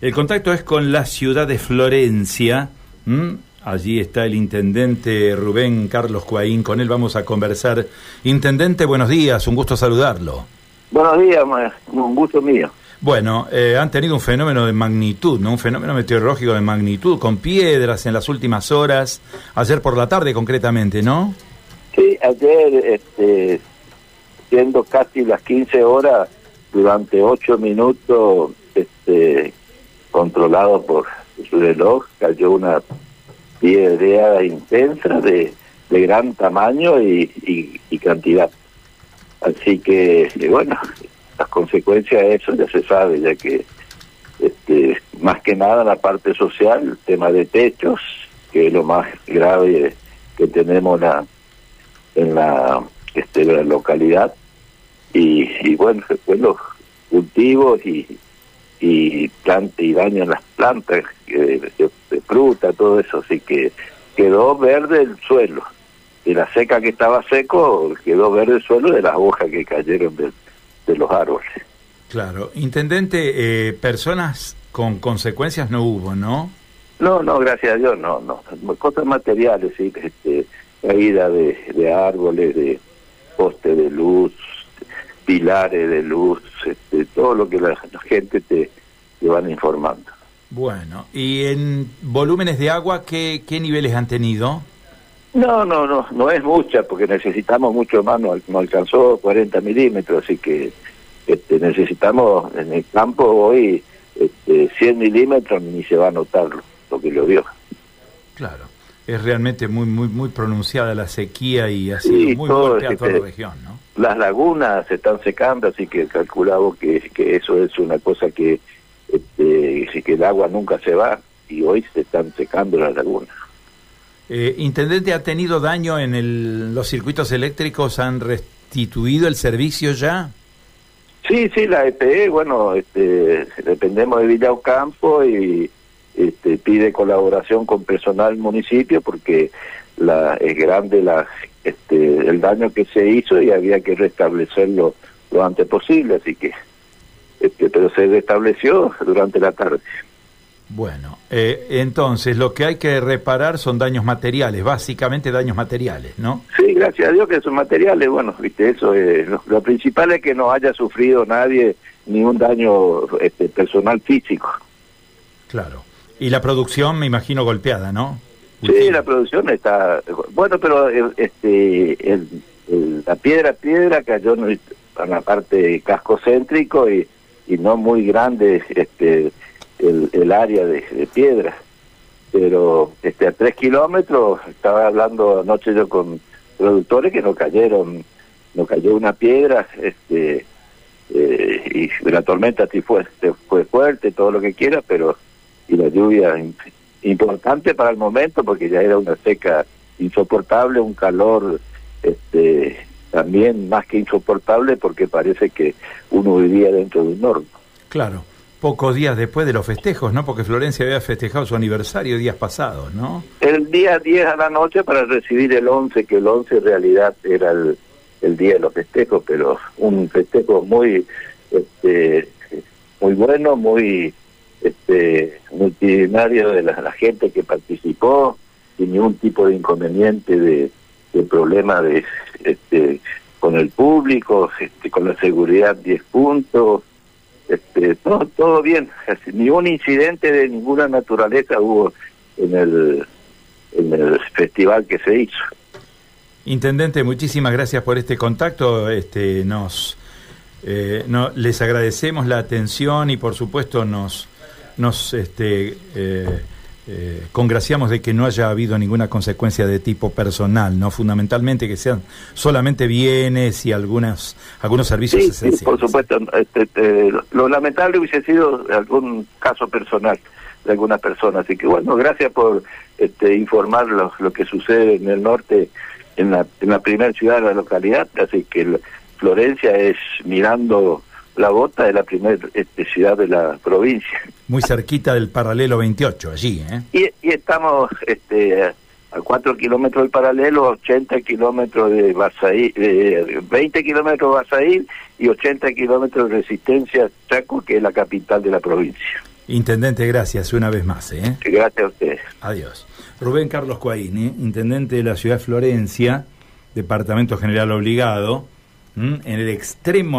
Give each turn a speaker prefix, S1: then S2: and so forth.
S1: El contacto es con la ciudad de Florencia. Allí está el intendente Rubén Carlos Cuaín. Con él vamos a conversar. Intendente, buenos días. Un gusto saludarlo.
S2: Buenos días, un gusto mío.
S1: Bueno, eh, han tenido un fenómeno de magnitud, ¿no? Un fenómeno meteorológico de magnitud, con piedras en las últimas horas, ayer por la tarde concretamente, ¿no?
S2: Sí, ayer, este, siendo casi las 15 horas, durante 8 minutos, controlado por su reloj, cayó una piedra intensa de, de gran tamaño y, y cantidad. Así que, bueno, las consecuencias de eso ya se sabe, ya que este, más que nada la parte social, el tema de techos, que es lo más grave que tenemos la, en la, este, localidad, y, y bueno, después los cultivos y, y planta y dañan las plantas de, de, fruta, todo eso, así que quedó verde el suelo. Y la seca que estaba seco, quedó verde el suelo de las hojas que cayeron de los árboles.
S1: Claro. Intendente, eh, personas con consecuencias no hubo, ¿no?
S2: No, no, gracias a Dios, no, no. Cosas materiales, sí, este, caída de, de árboles, de postes de luz, pilares de luz, este, todo lo que la, gente te, te, van informando.
S1: Bueno, ¿y en volúmenes de agua qué, qué niveles han tenido?
S2: No, no, no, no es mucha porque necesitamos mucho más, no, alcanzó 40 milímetros, así que este, necesitamos en el campo hoy este, 100 milímetros ni se va a notar lo, que lo dio.
S1: Claro, es realmente muy muy muy pronunciada la sequía y ha sido muy fuerte a toda la región, ¿no?
S2: Las lagunas se están secando, así que calculamos que, que eso es una cosa que, este, que el agua nunca se va y hoy se están secando las lagunas.
S1: Eh, Intendente, ¿ha tenido daño en el, los circuitos eléctricos? ¿Han restituido el servicio ya?
S2: Sí, sí, la EPE, bueno, este, dependemos de Villa Ocampo y este, pide colaboración con personal municipio porque la, es grande la, este, el daño que se hizo y había que restablecerlo lo antes posible, así que, este, pero se restableció durante la tarde.
S1: Bueno, eh, entonces lo que hay que reparar son daños materiales, básicamente daños materiales, ¿no?
S2: Sí, gracias a Dios que son materiales, bueno, viste, eso es, lo, principal es que no haya sufrido nadie ningún daño este, personal físico.
S1: Claro. Y la producción, me imagino, golpeada, ¿no?
S2: Sí, la producción está, bueno, pero eh, este, el, la piedra piedra cayó en la parte casco céntrico y, y no muy grande, este el, el área de, piedra. Pero este a tres kilómetros, estaba hablando anoche yo con productores que no cayeron, no cayó una piedra, este eh, y la tormenta sí fue, fue fuerte, todo lo que quiera, pero y la lluvia importante para el momento porque ya era una seca insoportable, un calor este también más que insoportable porque parece que uno vivía dentro de un horno.
S1: Claro pocos días después de los festejos, ¿no? Porque Florencia había festejado su aniversario días pasados, ¿no?
S2: El día 10 a la noche para recibir el 11, que el 11 en realidad era el, el día de los festejos, pero un festejo muy este, muy bueno, muy este, multitudinario de la, gente que participó, sin ningún tipo de inconveniente, de, problema de, este, con el público, este, con la seguridad 10 puntos, este, todo, todo bien, ningún incidente de ninguna naturaleza hubo en el, en el festival que se hizo.
S1: Intendente, muchísimas gracias por este contacto. Este, nos, eh, no, les agradecemos la atención y por supuesto nos, nos este, eh, eh, congraciamos de que no haya habido ninguna consecuencia de tipo personal, no fundamentalmente que sean solamente bienes y algunas algunos servicios esenciales.
S2: Sí, por supuesto, este, este, lo lamentable hubiese sido algún caso personal de alguna persona, así que bueno, gracias por este, informar lo, lo que sucede en el norte, en la, en la primera ciudad de la localidad, así que Florencia es mirando la bota de la primera este, ciudad de la provincia.
S1: Muy cerquita del paralelo 28, allí, ¿eh?
S2: Y, estamos este, a 4 kilómetros del paralelo, 80 kilómetros de Basaí, 20 kilómetros de Basaí y 80 kilómetros de Resistencia Chaco, que es la capital de la provincia.
S1: Intendente, gracias una vez más. ¿eh?
S2: Gracias a ustedes.
S1: Adiós. Rubén Carlos Coaini, intendente de la ciudad de Florencia, departamento general obligado, en el extremo